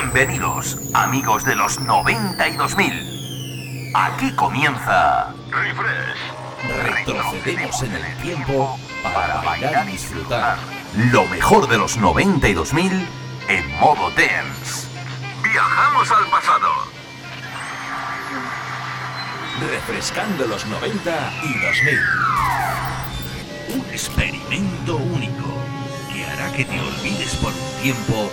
Bienvenidos, amigos de los 92.000. Aquí comienza Refresh. Retrocedemos en el tiempo para bailar y disfrutar. Lo mejor de los 92.000 en modo dance. Viajamos al pasado. Refrescando los 90 y 2000. Un experimento único que hará que te olvides por un tiempo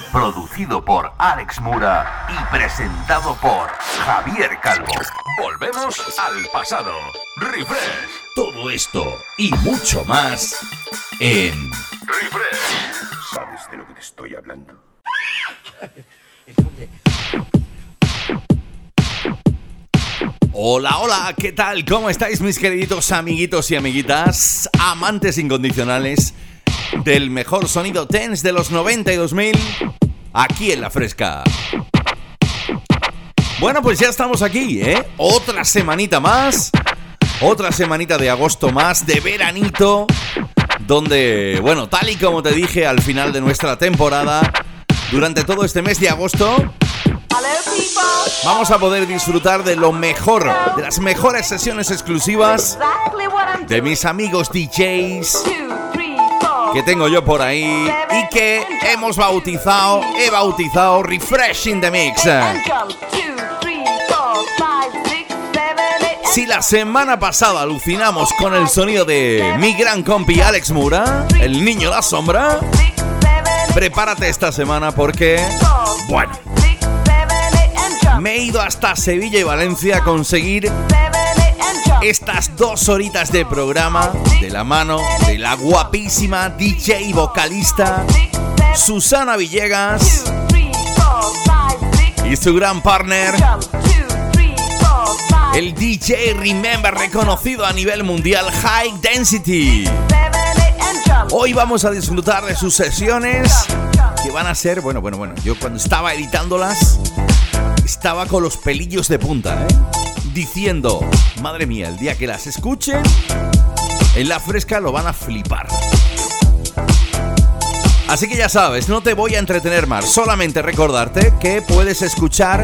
producido por Alex Mura y presentado por Javier Calvo. Volvemos al pasado. Refresh. Todo esto y mucho más en Refresh. ¿Sabes de lo que te estoy hablando? Hola, hola, ¿qué tal? ¿Cómo estáis mis queriditos amiguitos y amiguitas? Amantes incondicionales del mejor sonido tense de los 92.000 aquí en La Fresca. Bueno, pues ya estamos aquí, ¿eh? Otra semanita más, otra semanita de agosto más, de veranito, donde, bueno, tal y como te dije al final de nuestra temporada, durante todo este mes de agosto, vamos a poder disfrutar de lo mejor, de las mejores sesiones exclusivas de mis amigos DJs que tengo yo por ahí y que hemos bautizado, he bautizado Refreshing the Mix. Si la semana pasada alucinamos con el sonido de mi gran compi Alex Mura, el niño la sombra, prepárate esta semana porque, bueno, me he ido hasta Sevilla y Valencia a conseguir estas dos horitas de programa de la mano de la guapísima DJ y vocalista Susana Villegas y su gran partner, el DJ Remember reconocido a nivel mundial High Density. Hoy vamos a disfrutar de sus sesiones que van a ser, bueno, bueno, bueno, yo cuando estaba editándolas estaba con los pelillos de punta, ¿eh? Diciendo, madre mía, el día que las escuchen, en la fresca lo van a flipar. Así que ya sabes, no te voy a entretener más, solamente recordarte que puedes escuchar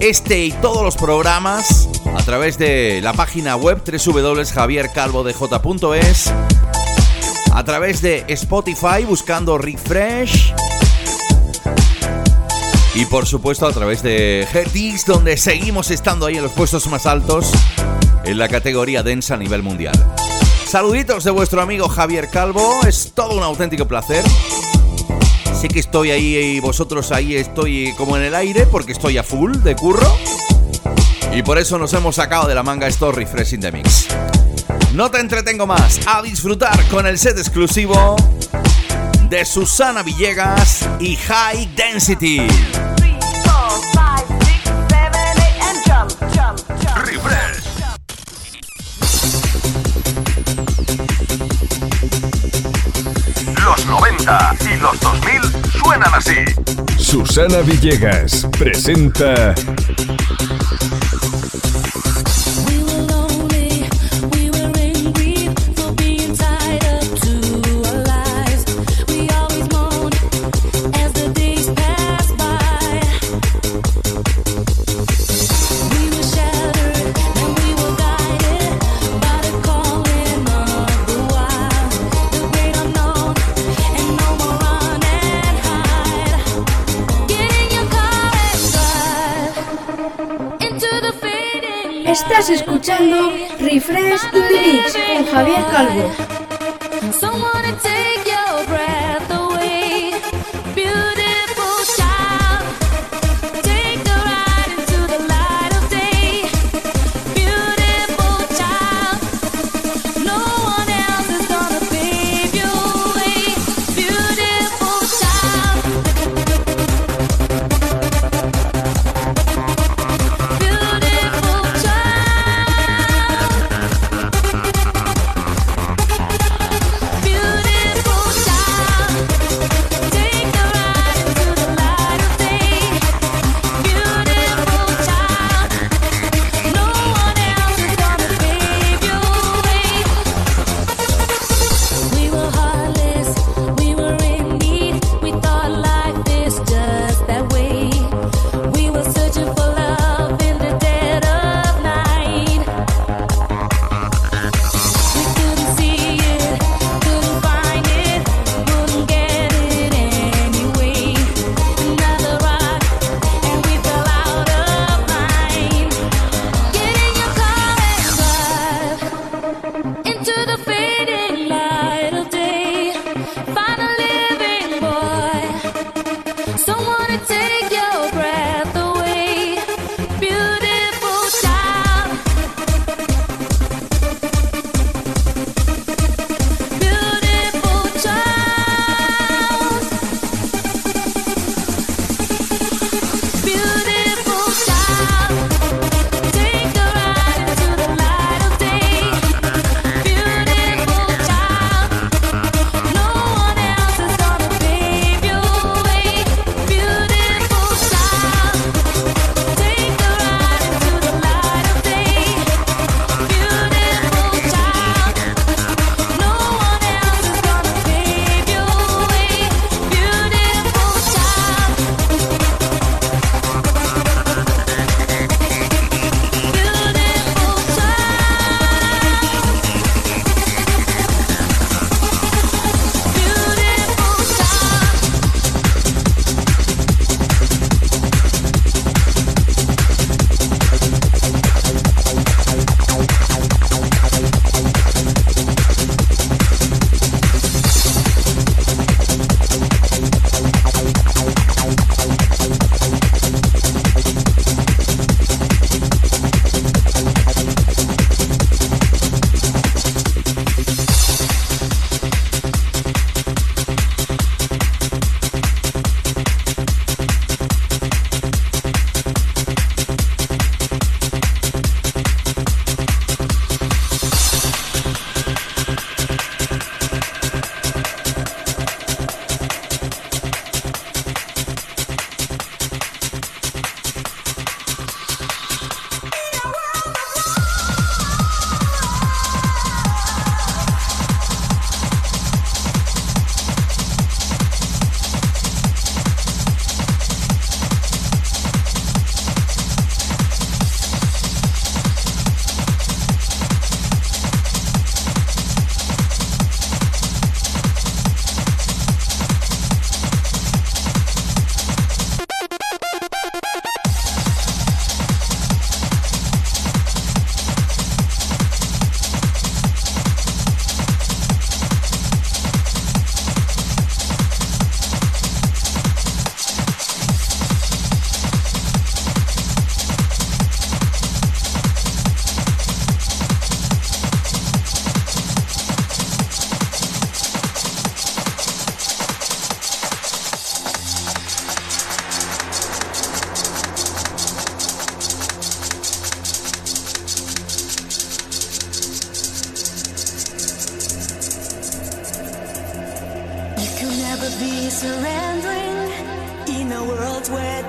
este y todos los programas a través de la página web www.javiercalvodej.es, a través de Spotify buscando Refresh y por supuesto a través de Hertix, donde seguimos estando ahí en los puestos más altos en la categoría densa a nivel mundial. Saluditos de vuestro amigo Javier Calvo, es todo un auténtico placer. Sé que estoy ahí y vosotros ahí estoy como en el aire porque estoy a full de curro. Y por eso nos hemos sacado de la manga estos Refreshing the Mix. No te entretengo más, a disfrutar con el set exclusivo de Susana Villegas y High Density. Los 90 y los 2000 suenan así. Susana Villegas presenta escuchando Refresh in the Mix con Javier Calvo. take it.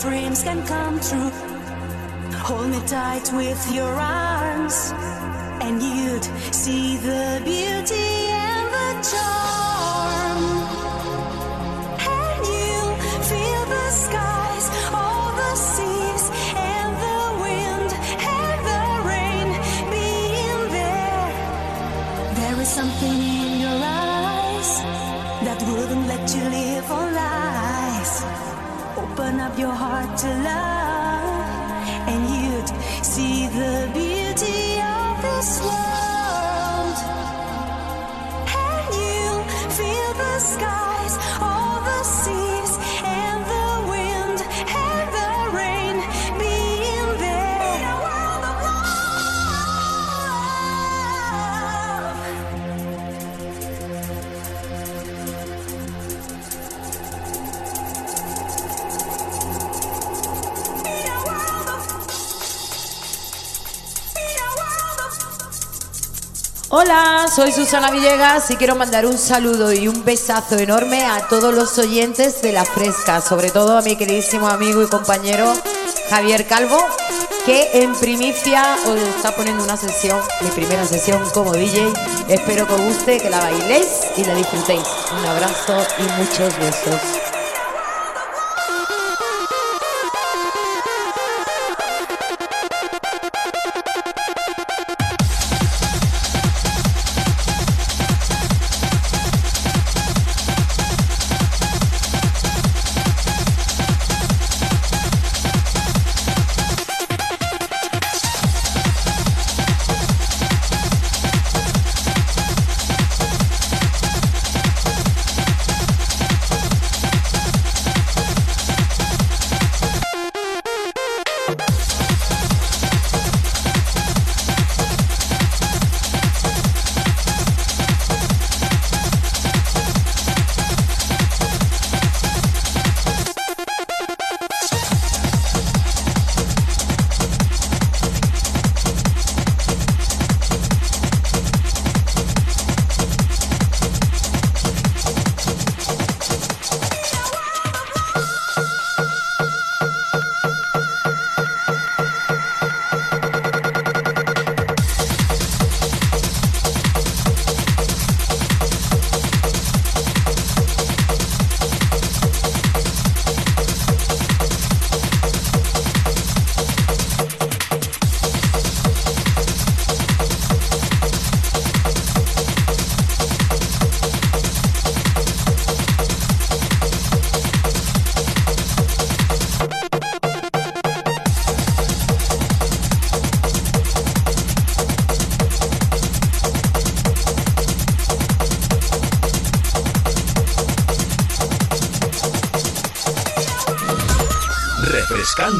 Dreams can come true. Hold me tight with your arms, and you'd see the beauty and the charm. Up your heart to love, Hola, soy Susana Villegas y quiero mandar un saludo y un besazo enorme a todos los oyentes de La Fresca, sobre todo a mi queridísimo amigo y compañero Javier Calvo, que en primicia os está poniendo una sesión, mi primera sesión como DJ. Espero que os guste, que la bailéis y la disfrutéis. Un abrazo y muchos besos.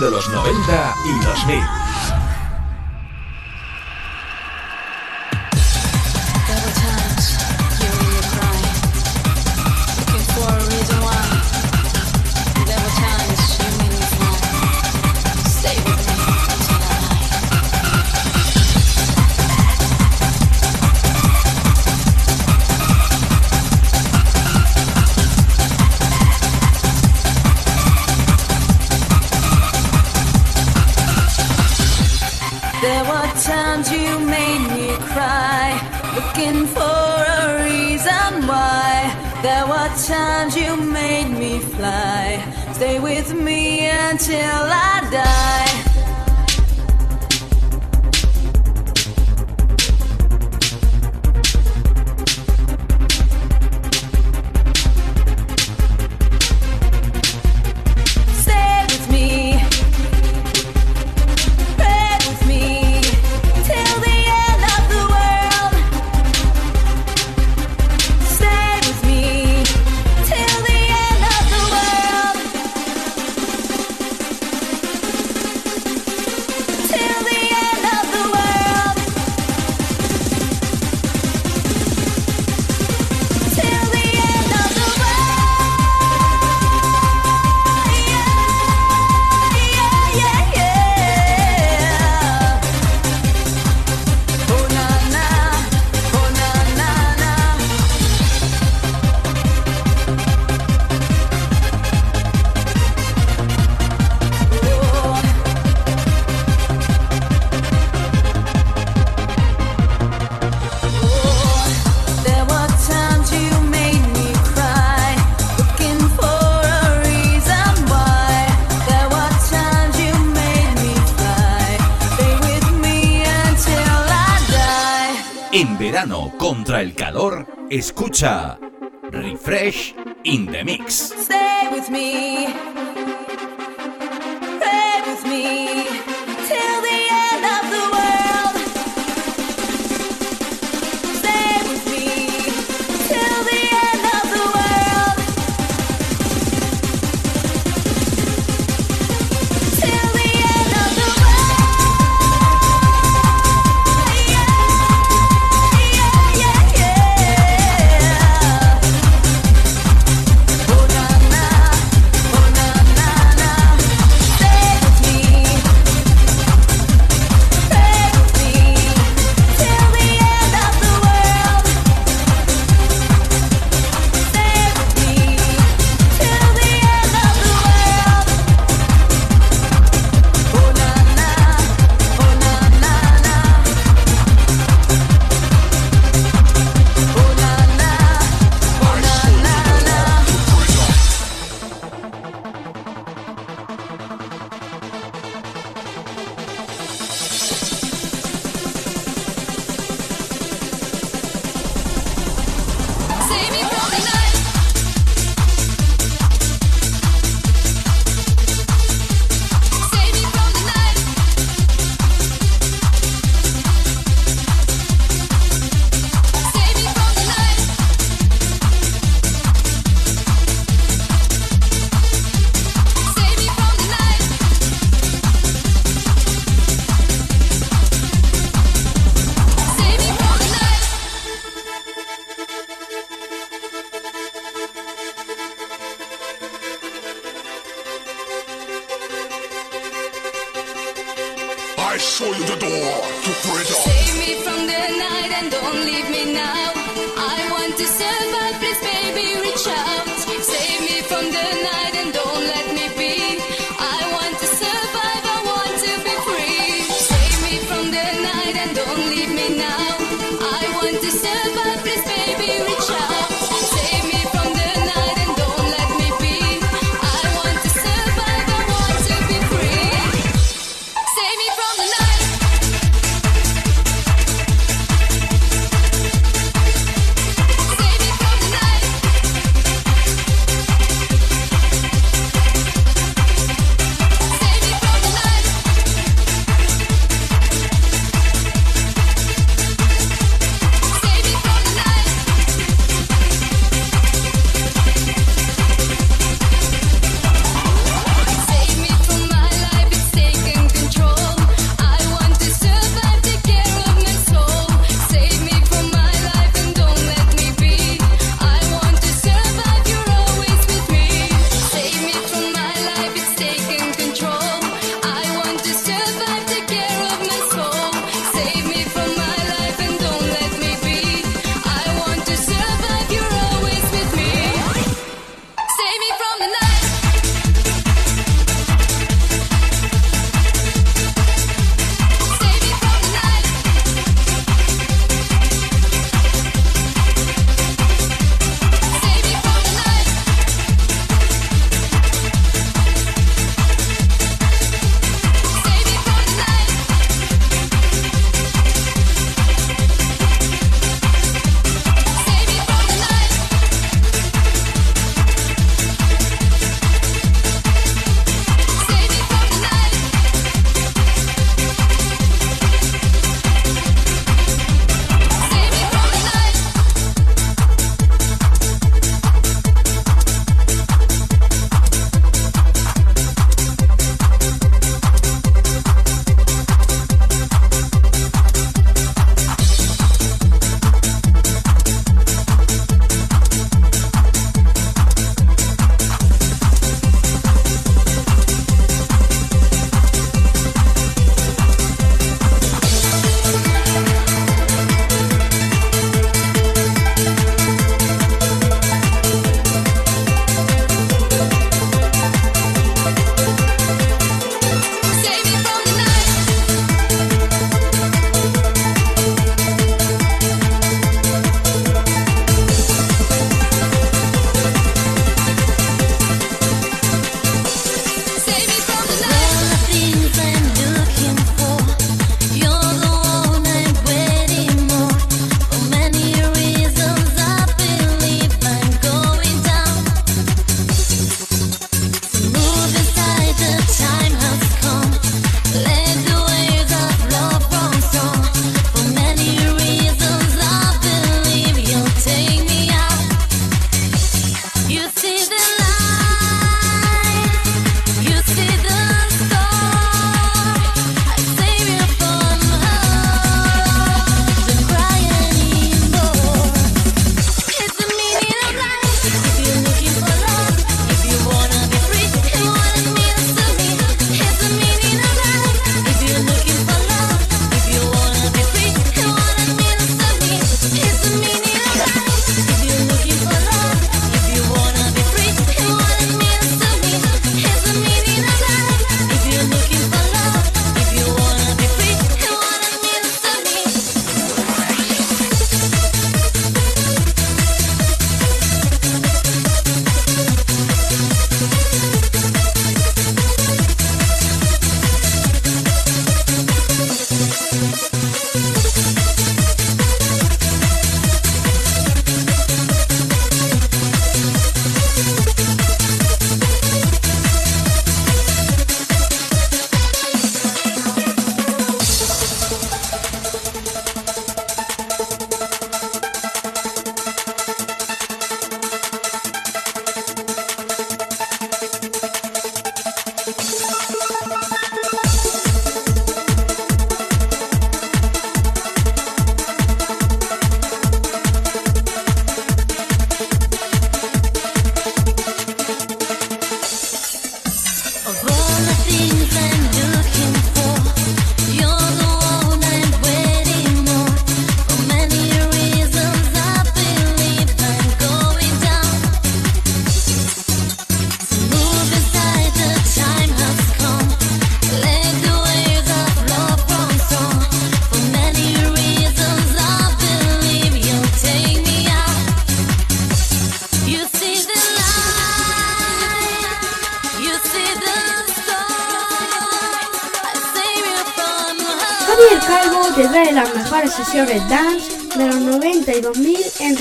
Refrescando los 90 y 2000. Escucha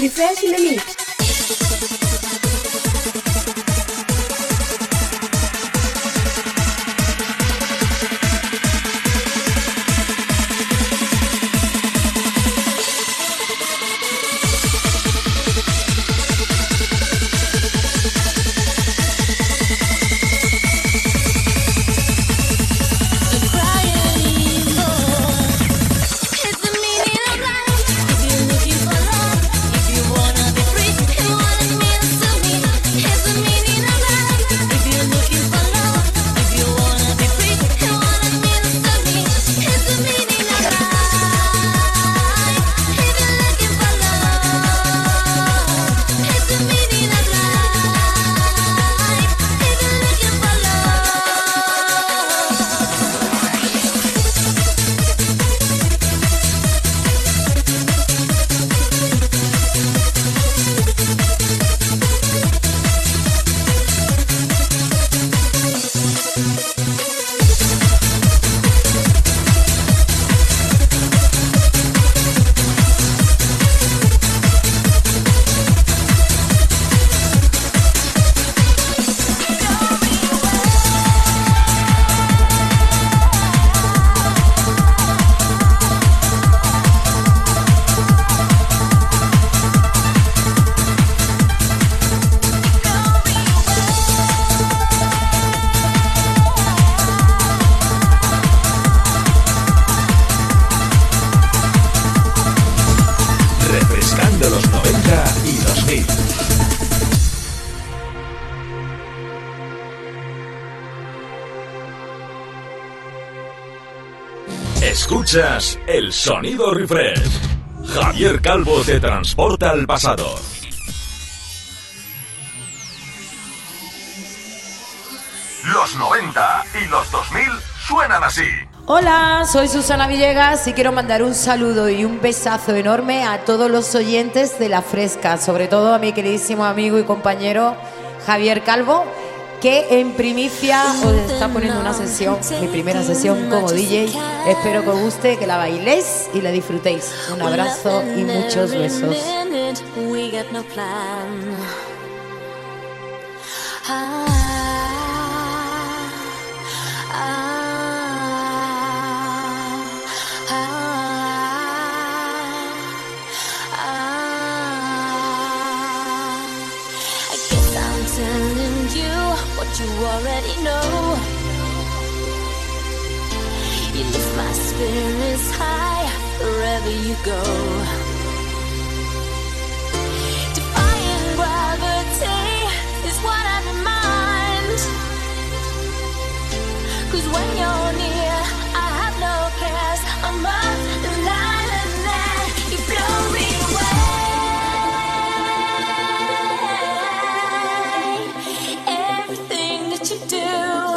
2000 el sonido refresh. Javier Calvo te transporta al pasado. Los 90 y los 2000 suenan así. Hola, soy Susana Villegas y quiero mandar un saludo y un besazo enorme a todos los oyentes de La Fresca, sobre todo a mi queridísimo amigo y compañero Javier Calvo, que en primicia os está poniendo una sesión, mi primera sesión como DJ. Espero que os guste, que la bailéis y la disfrutéis. Un abrazo y muchos besos. Already know. You lift my spirits high wherever you go. Defying gravity is what I demand. Cause when you're near,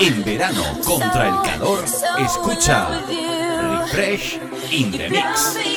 En verano, contra el calor, escucha Refresh in the Mix.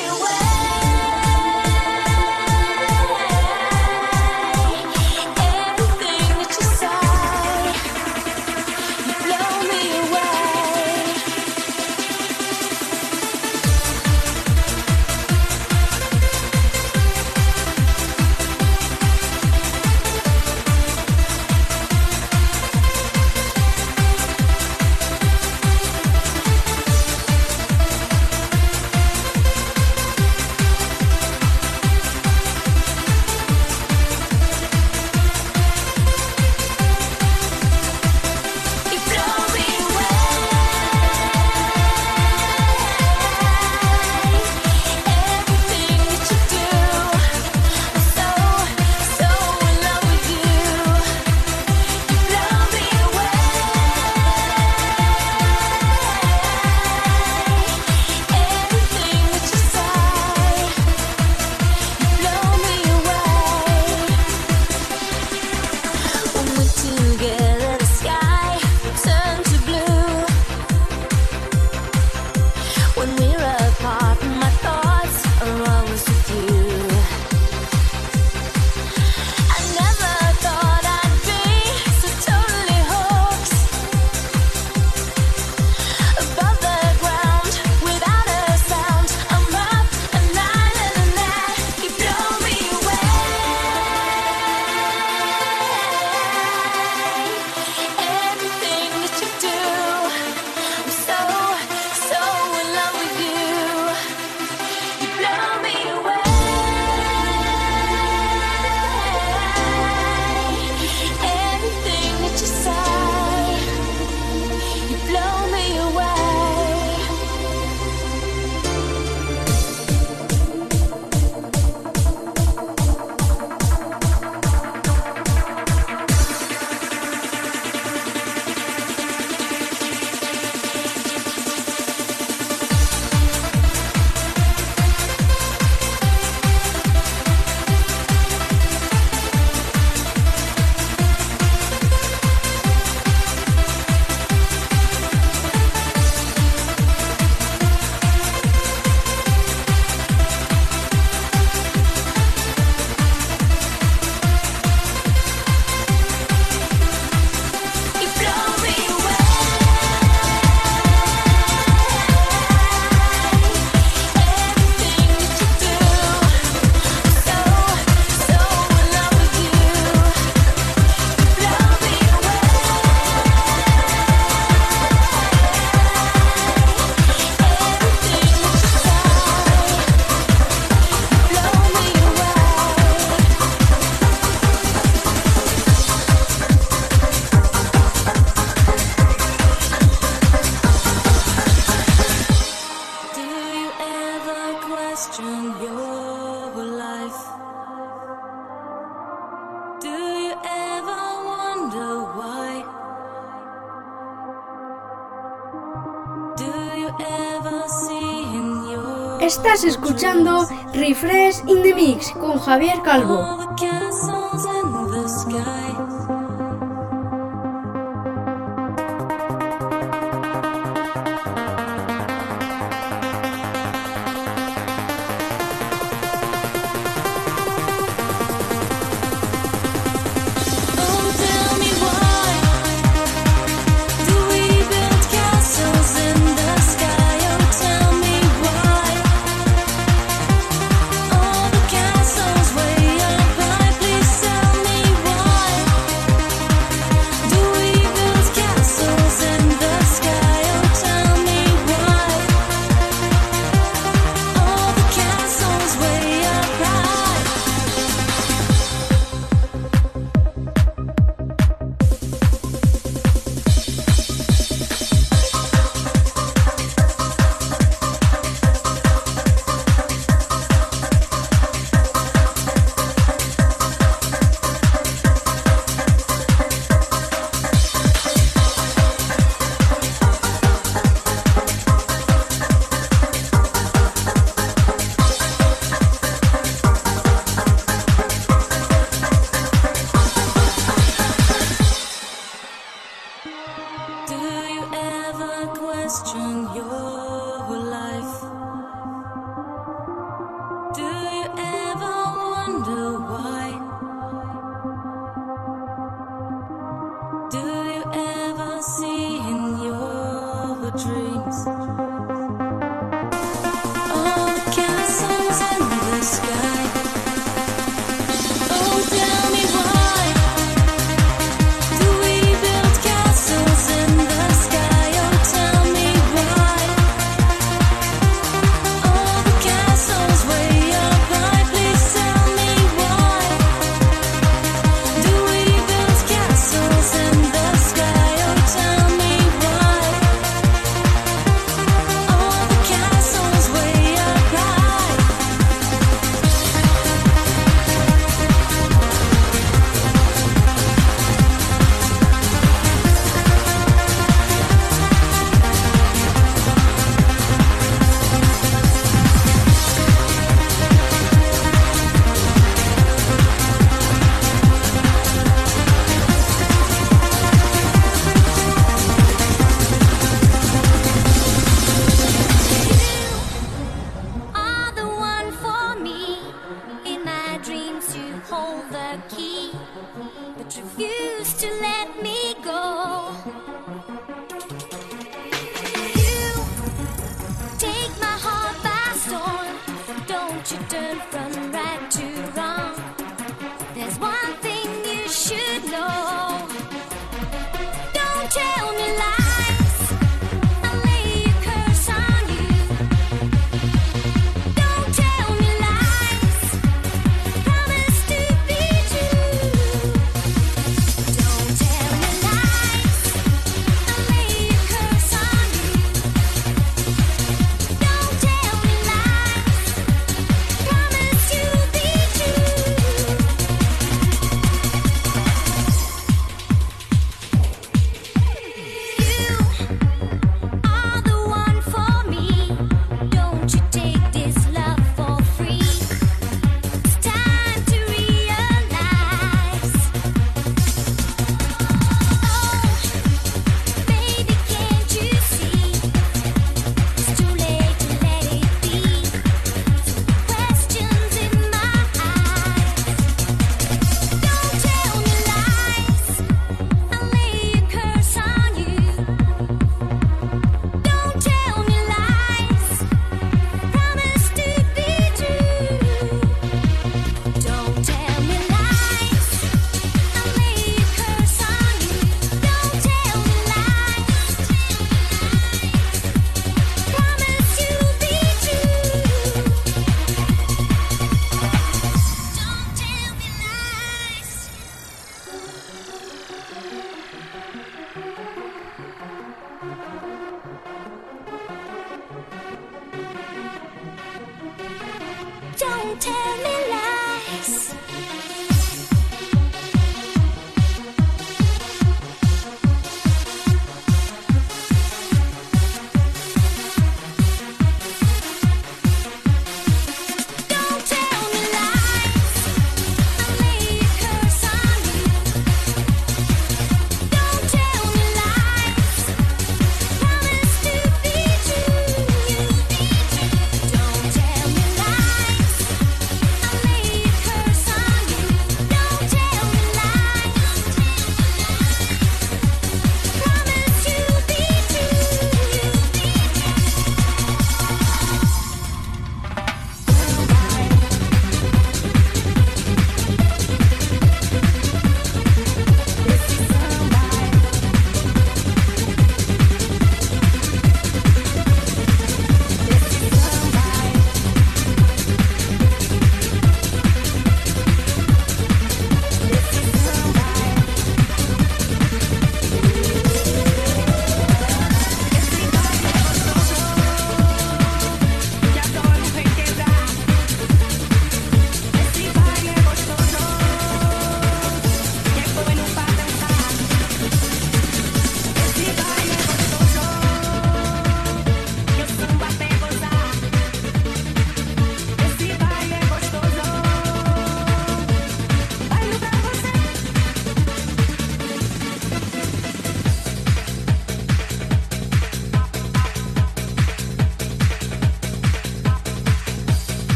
Estás escuchando Refresh in the Mix con Javier Calvo.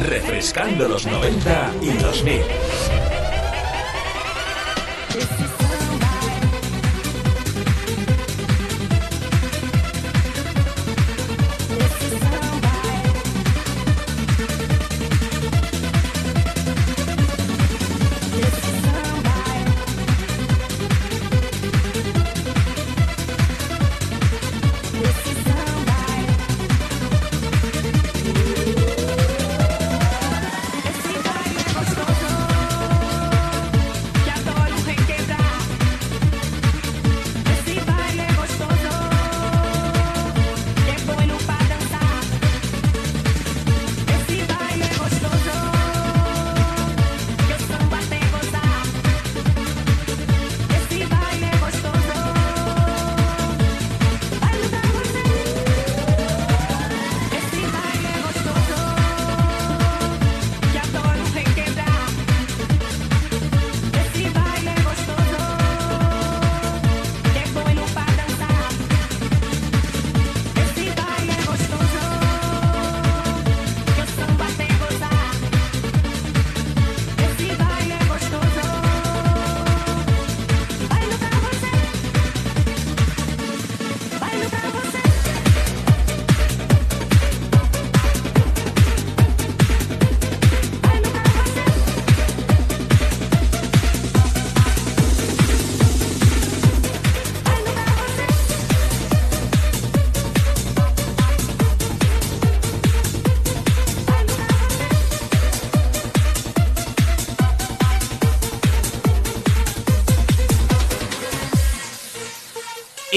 refrescando los 90 y 2000.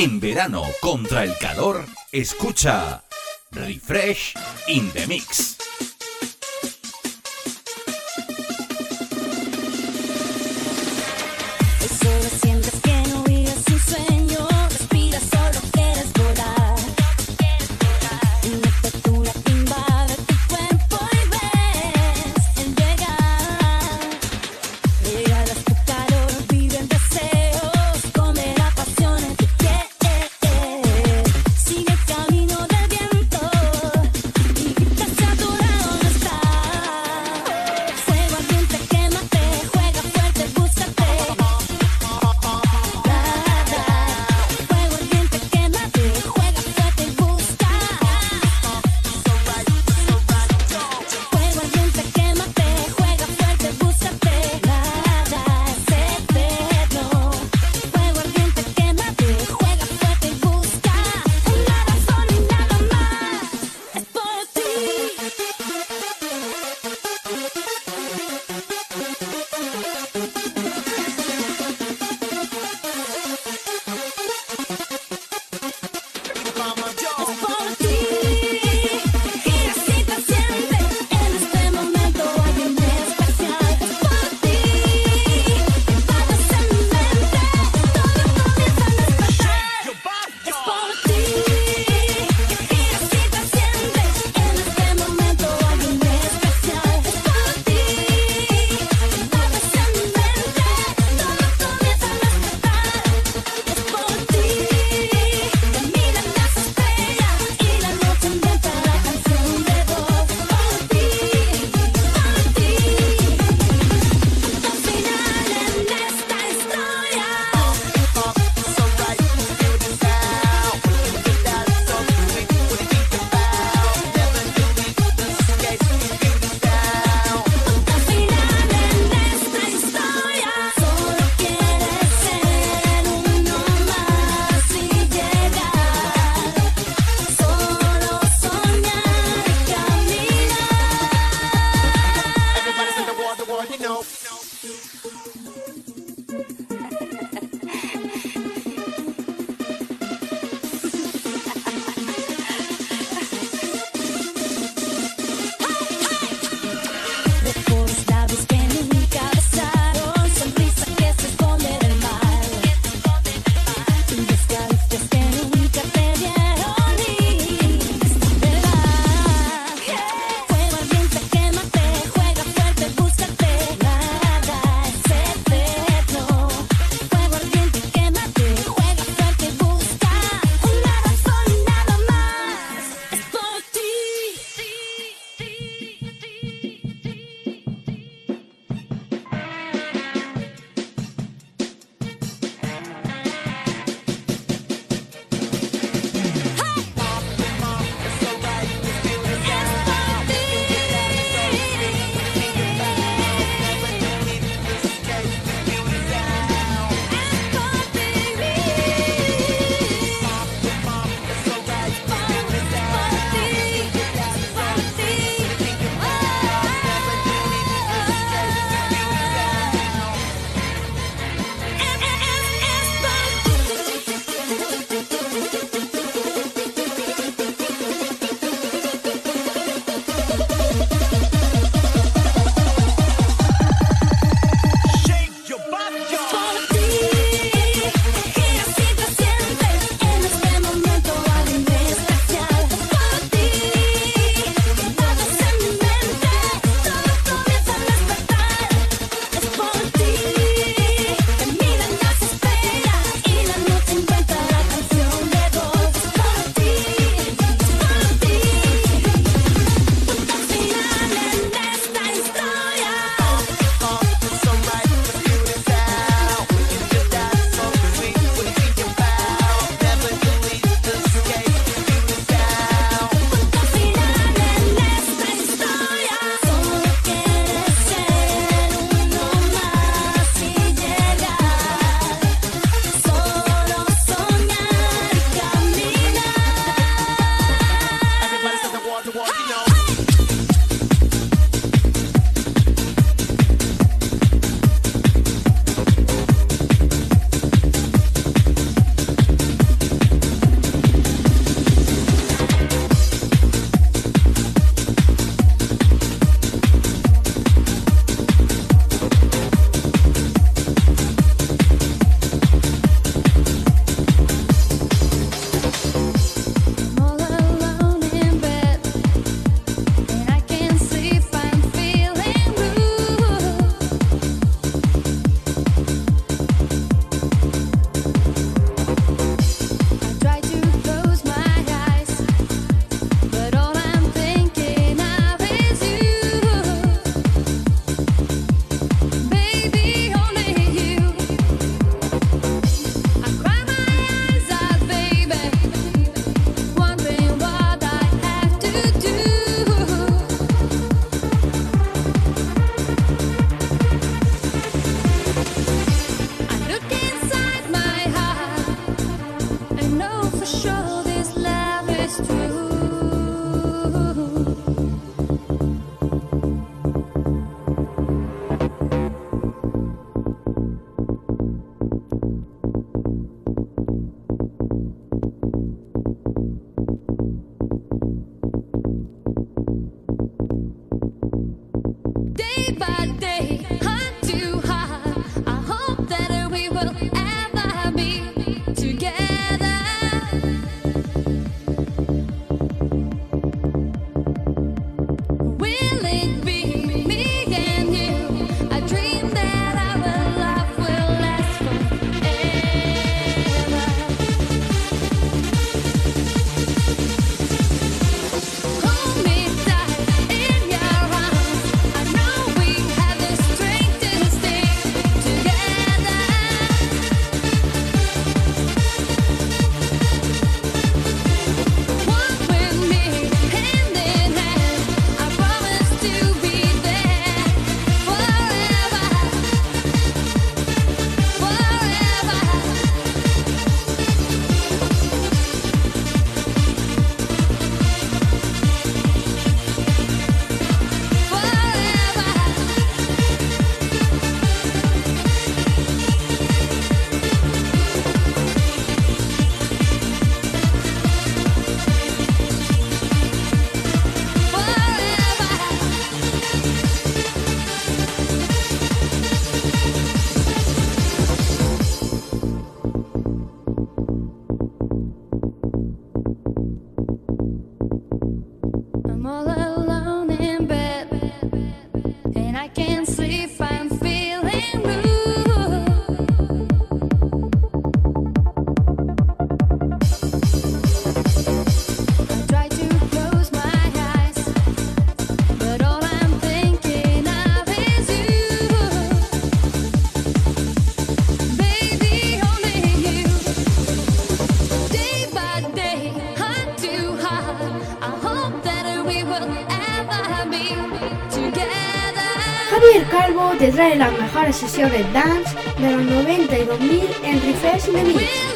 En verano, contra el calor, escucha Refresh in the Mix. te trae las mejores sesiones dance de los 90 y 2000 en Refresh Mix.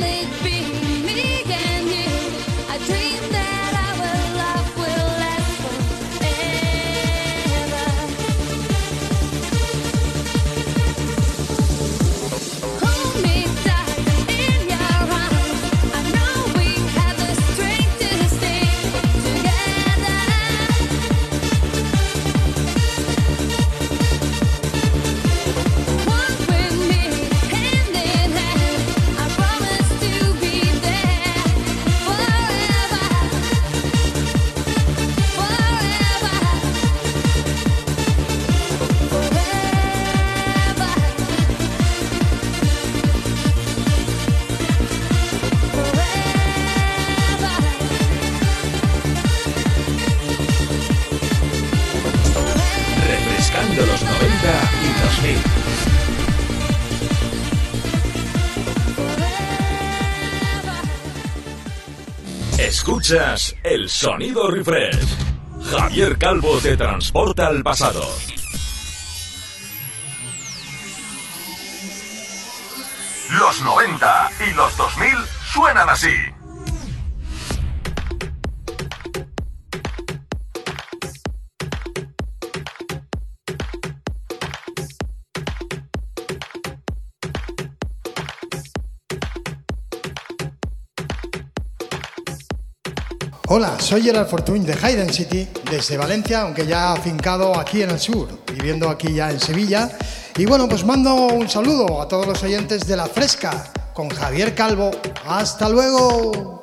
El sonido refresh. Javier Calvo te transporta al pasado. Los 90 y los 2000 suenan así. Hola, soy Gerard Fortuny de Hayden City, desde Valencia, aunque ya afincado aquí en el sur, viviendo aquí ya en Sevilla. Y bueno, pues mando un saludo a todos los oyentes de La Fresca con Javier Calvo. ¡Hasta luego!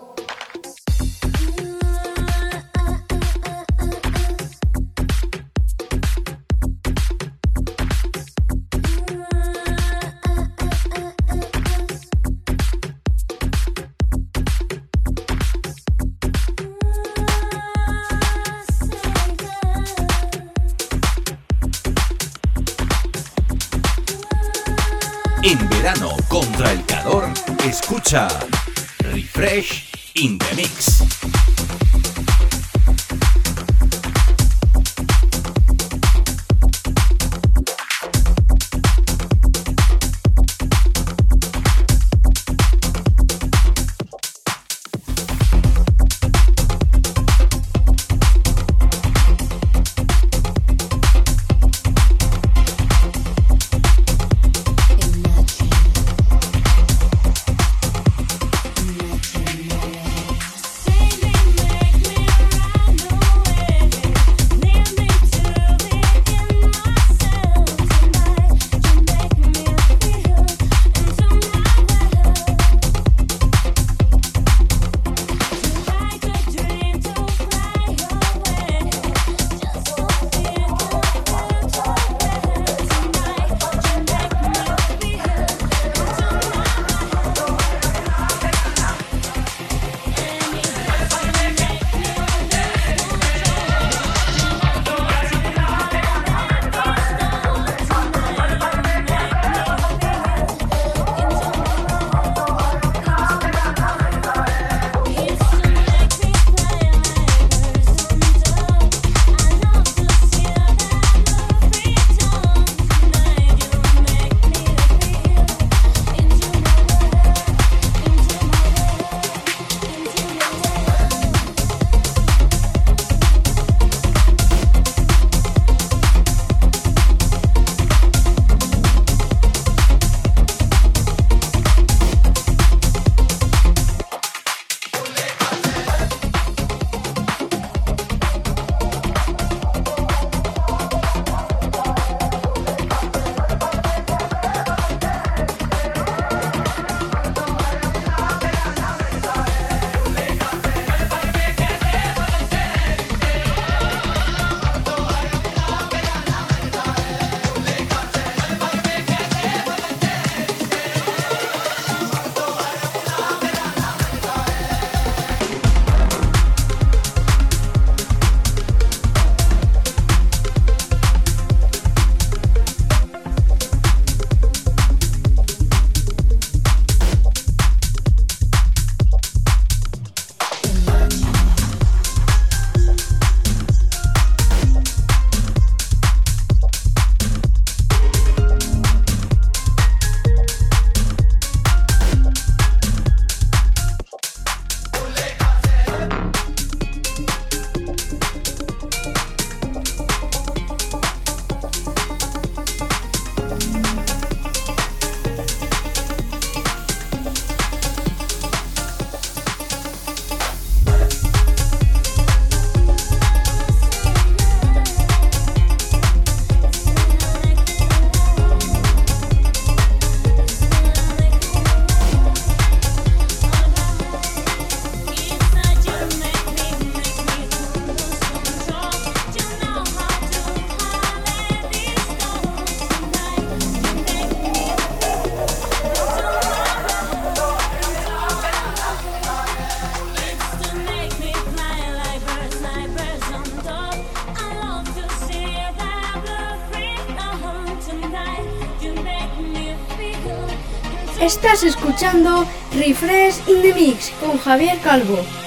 Escuchando Refresh in the Mix con Javier Calvo.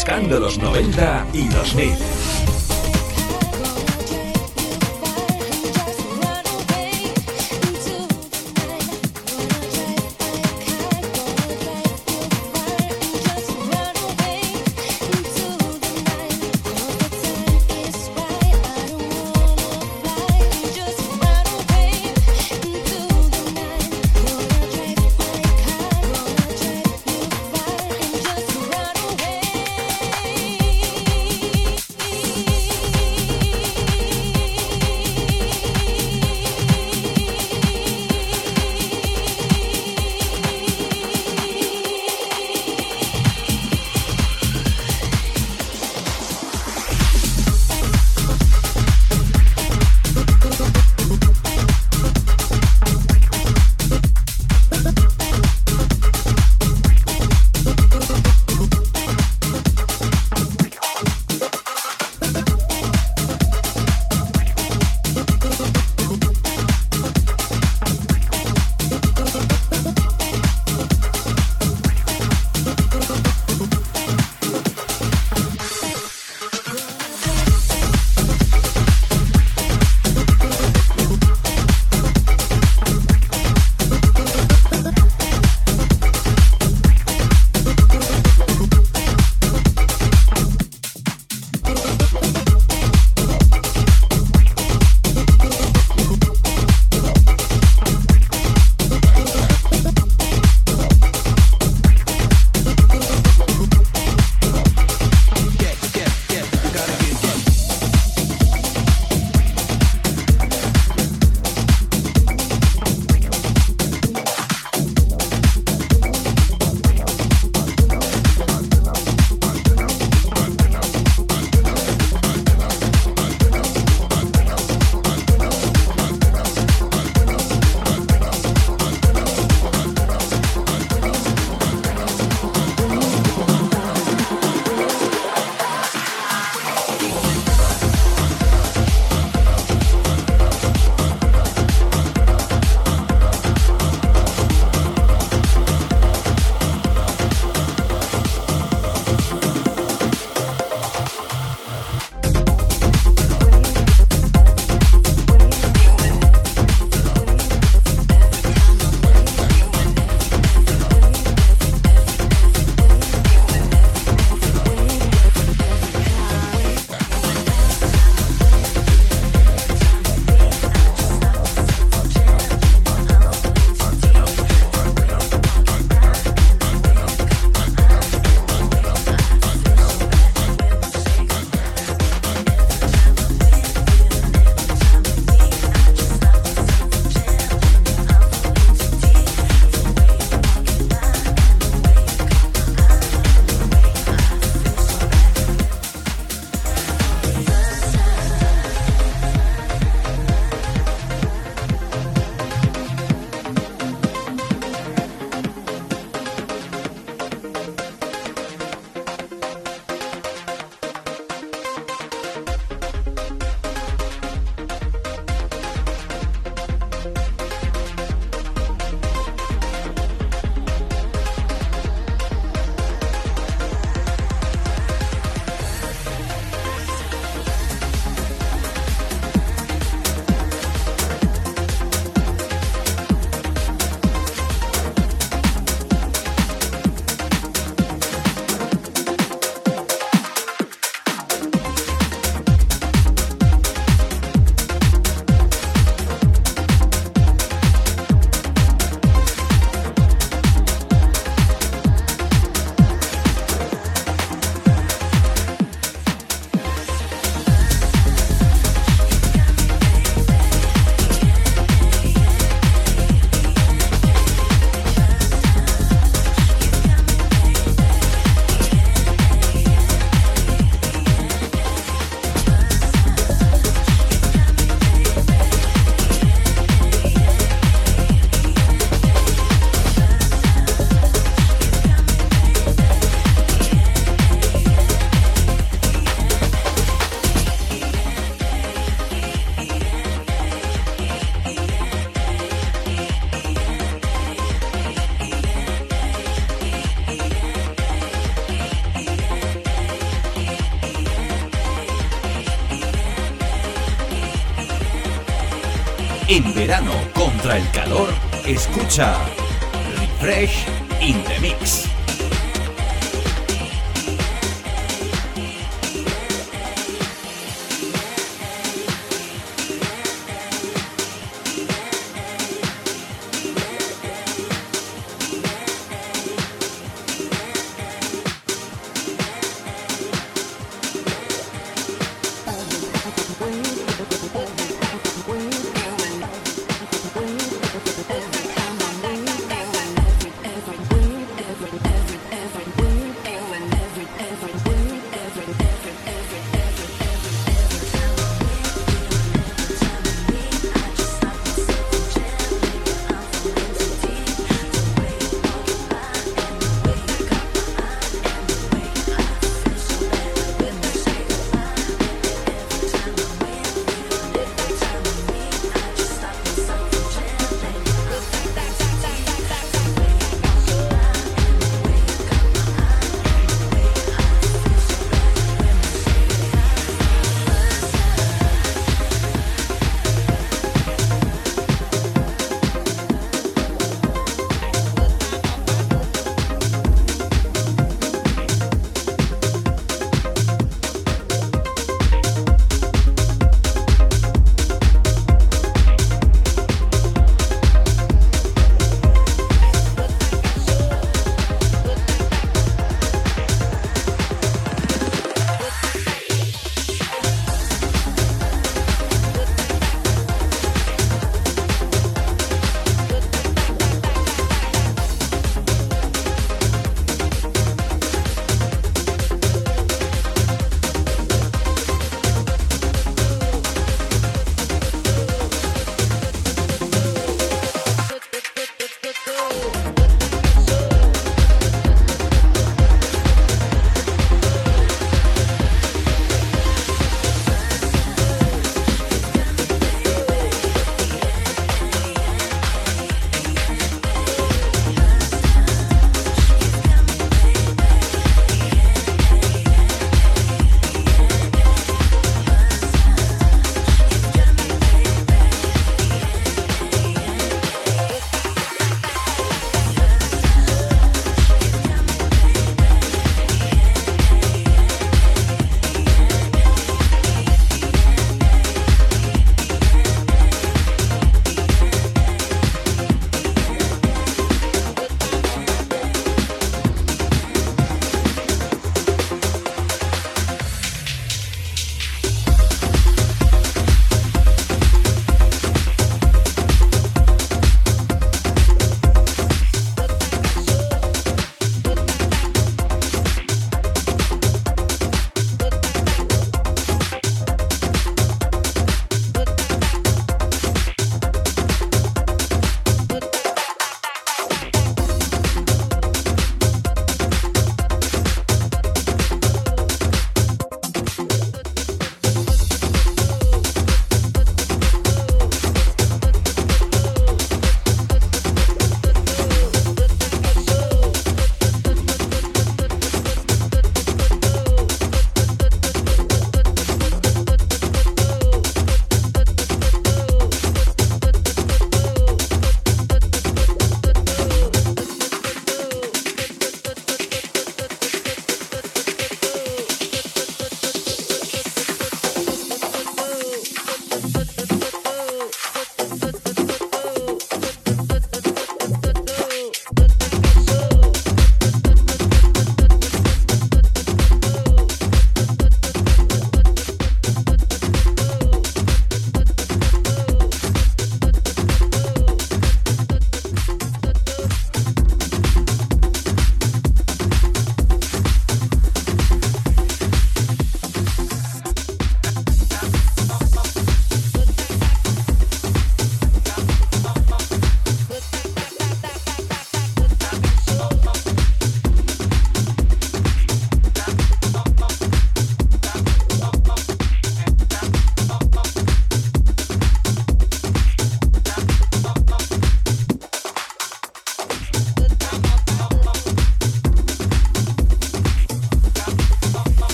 Refrescando los 90 y 2000. Contra el calor, escucha Refresh in the Mix.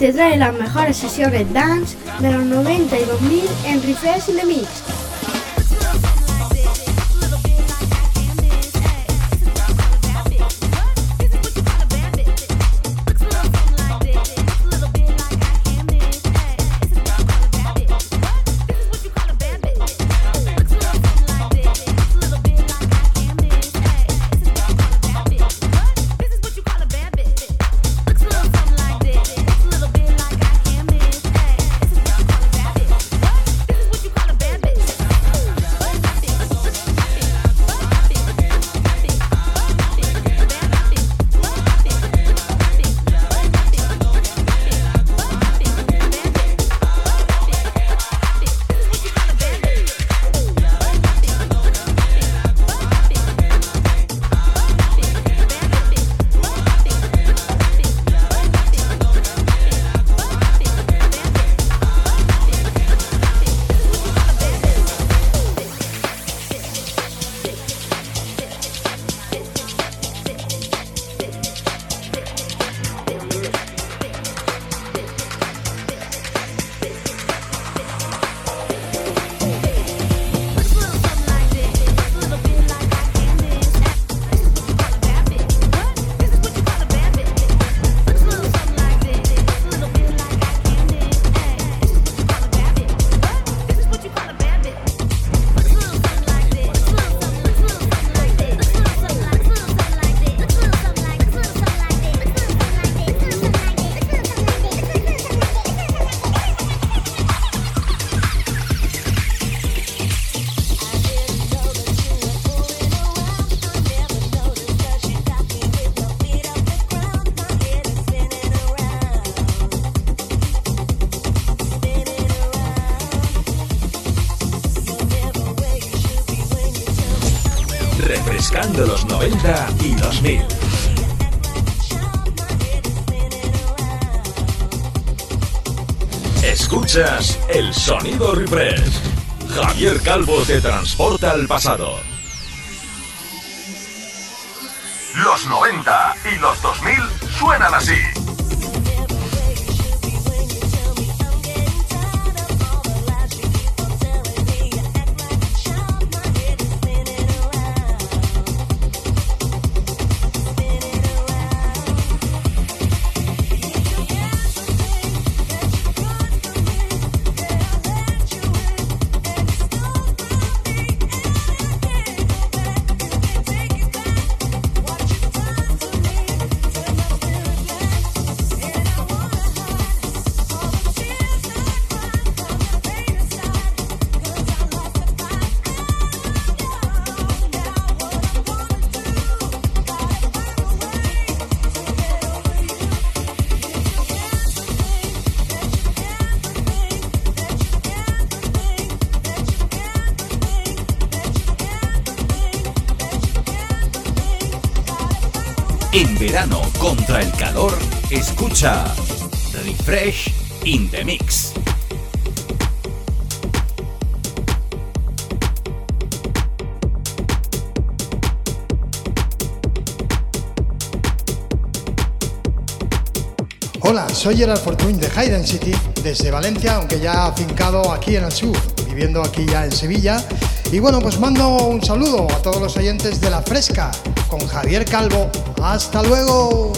Te trae las mejores sesiones dance de los 90 y 2000 en Refresh in 90 y 2000. Escuchas el sonido refresh. Javier Calvo te transporta al pasado. Los 90 y los 2000 suenan así. Verano contra el calor, escucha Refresh in the Mix. Hola, soy Gerard Fortuny de Hayden City, desde Valencia, aunque ya afincado aquí en el sur, viviendo aquí ya en Sevilla. Y bueno, pues mando un saludo a todos los oyentes de La Fresca con Javier Calvo. ¡Hasta luego!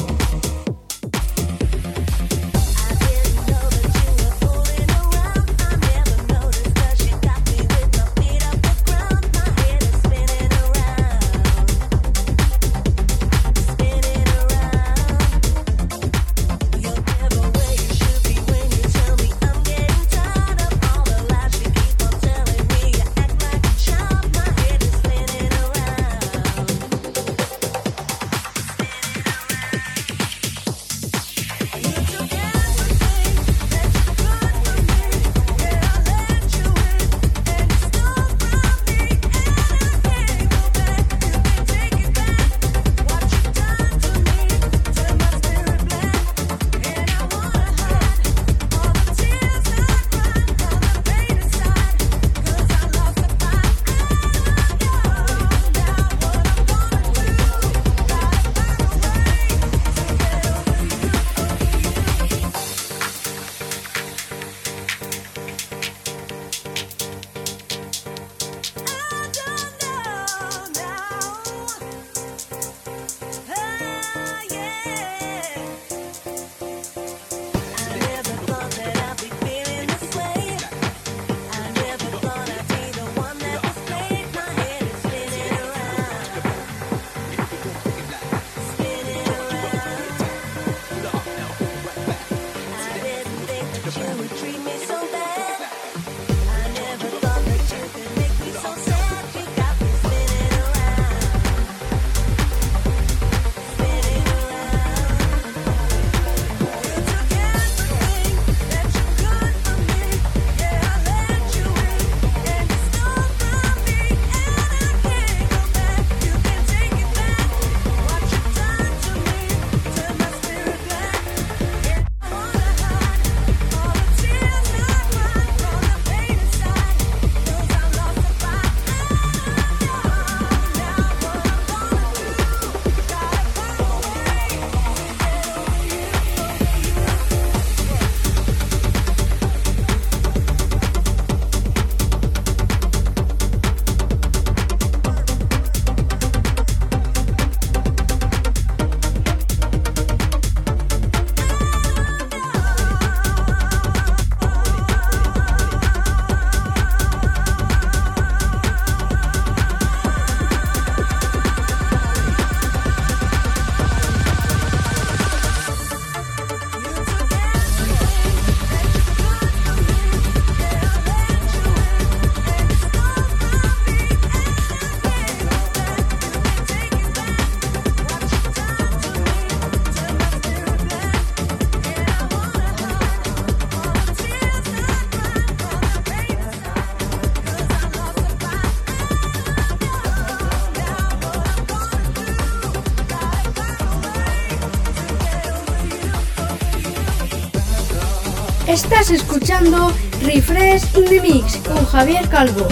Estás escuchando Refresh in the Mix con Javier Calvo.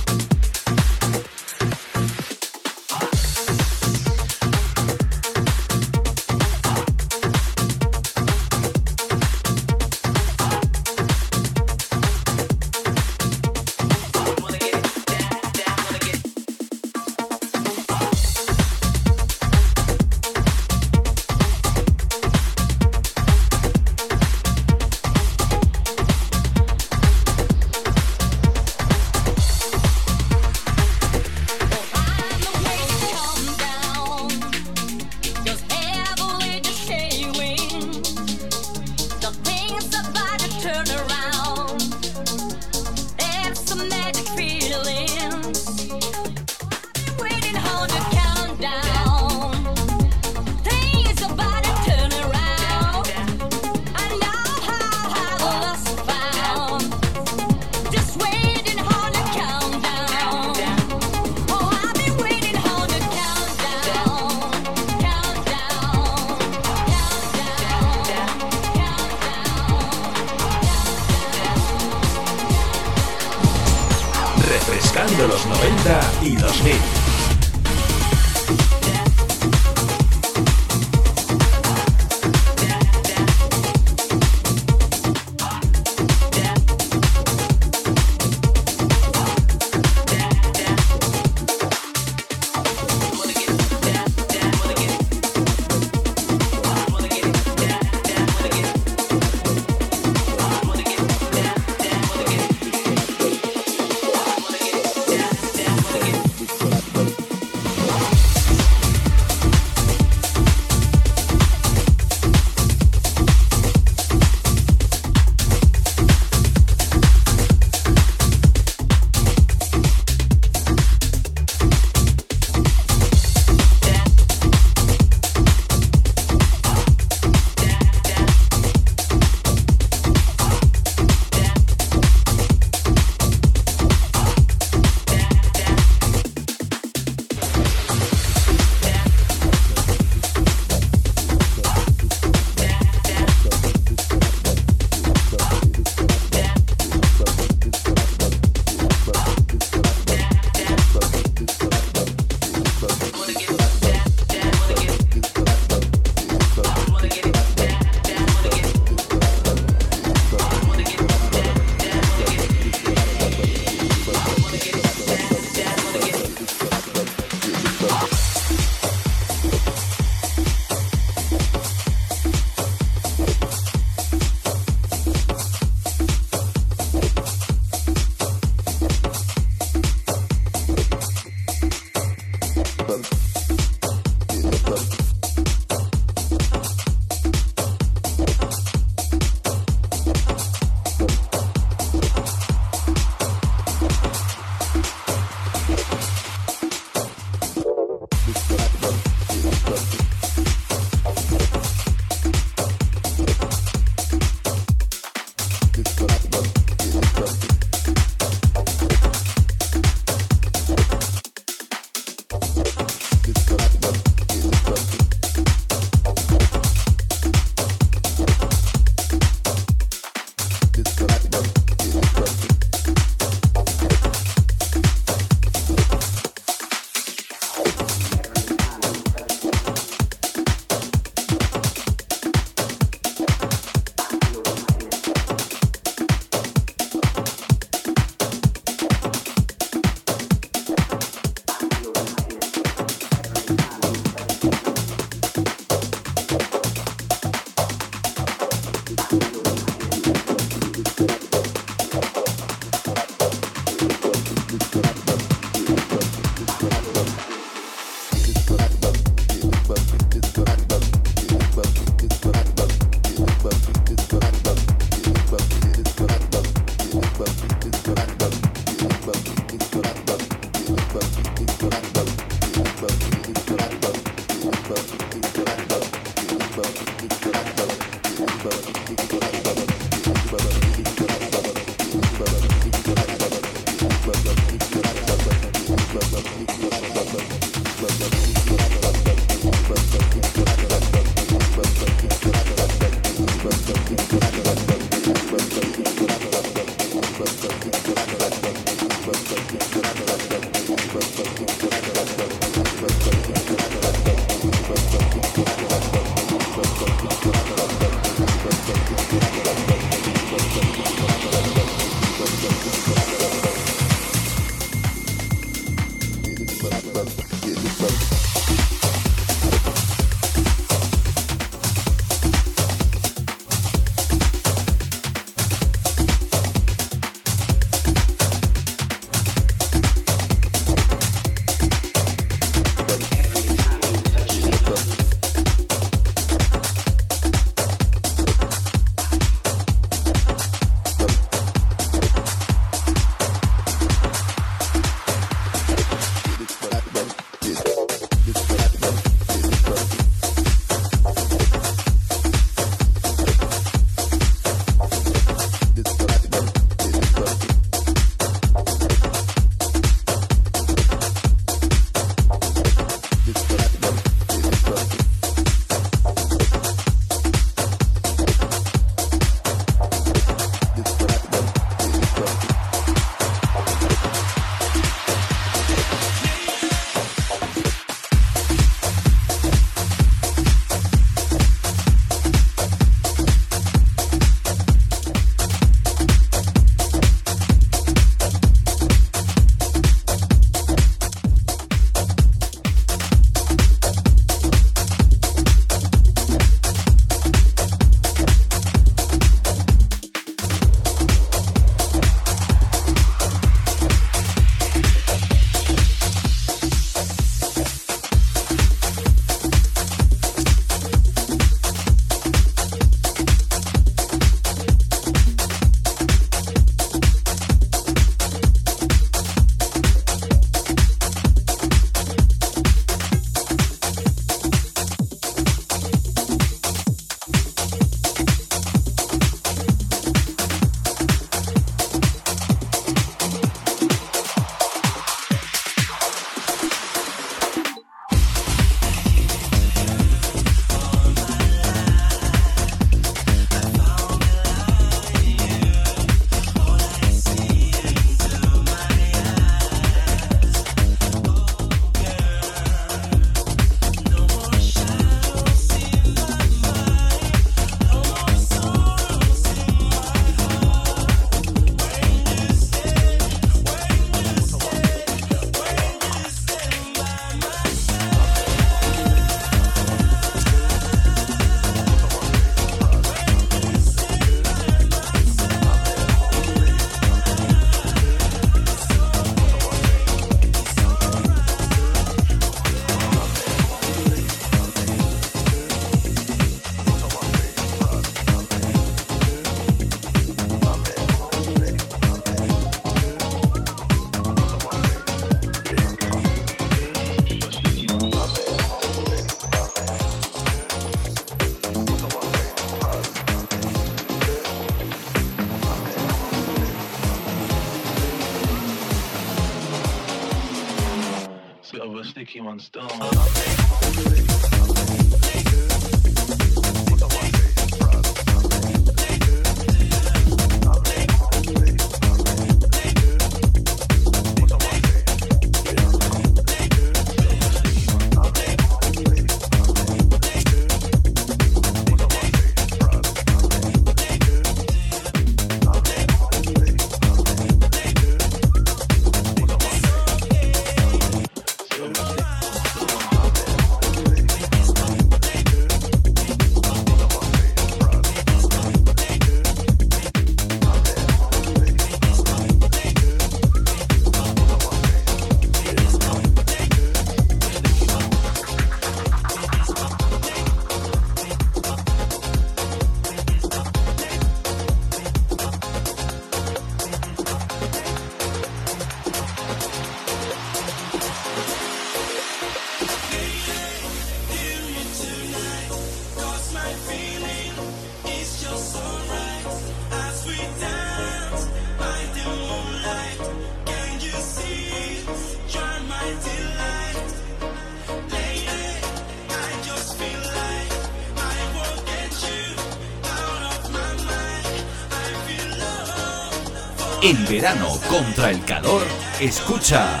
En verano contra el calor, escucha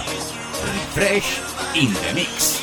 Refresh in the Mix.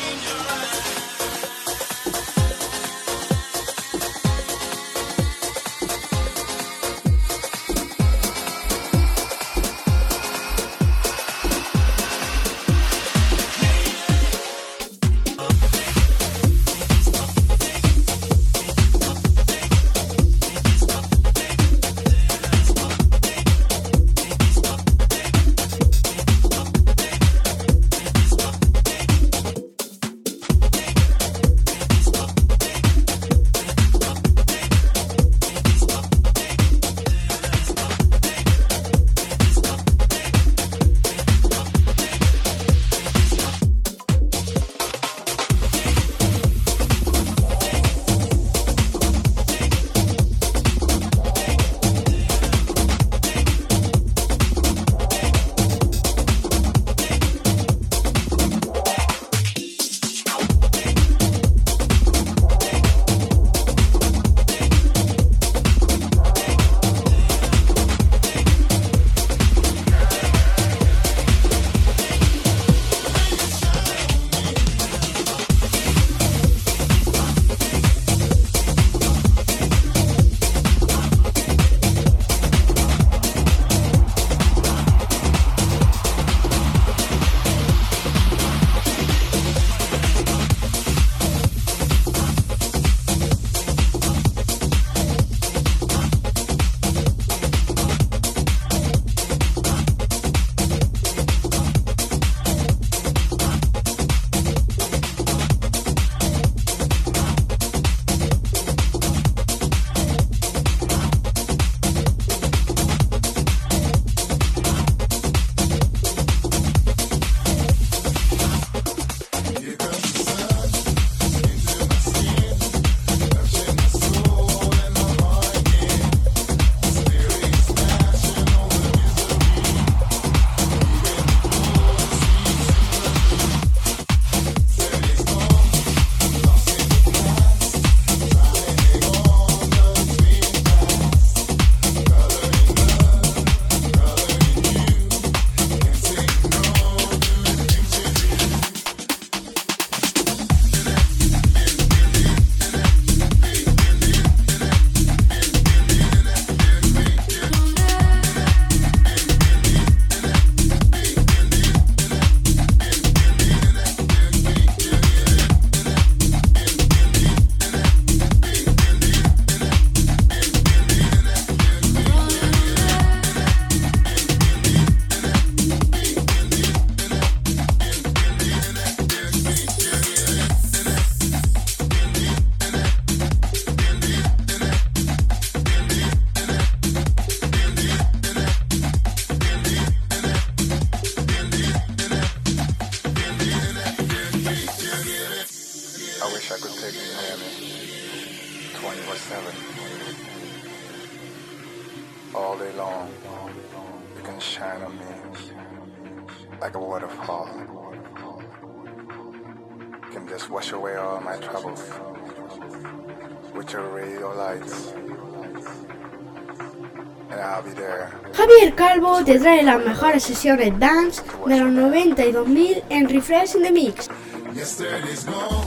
Te trae las mejores sesiones dance de los 90 y 2000 en Refresh in the Mix. Yesterday's gone,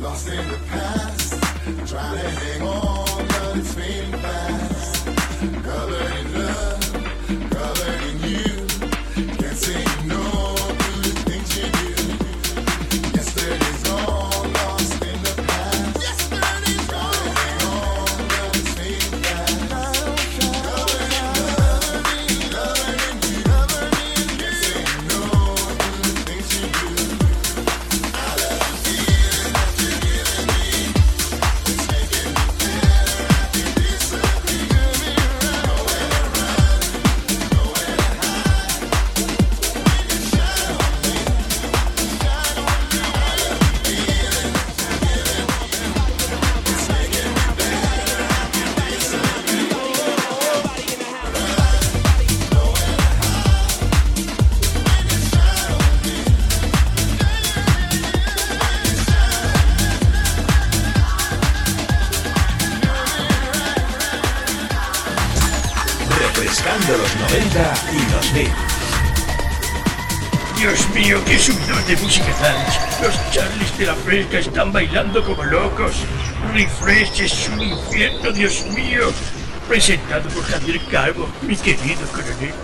lost in the past. Trying to hang on, Están bailando como locos. Refresh es un infierno, Dios mío. Presentado por Javier Calvo, mi querido coronel.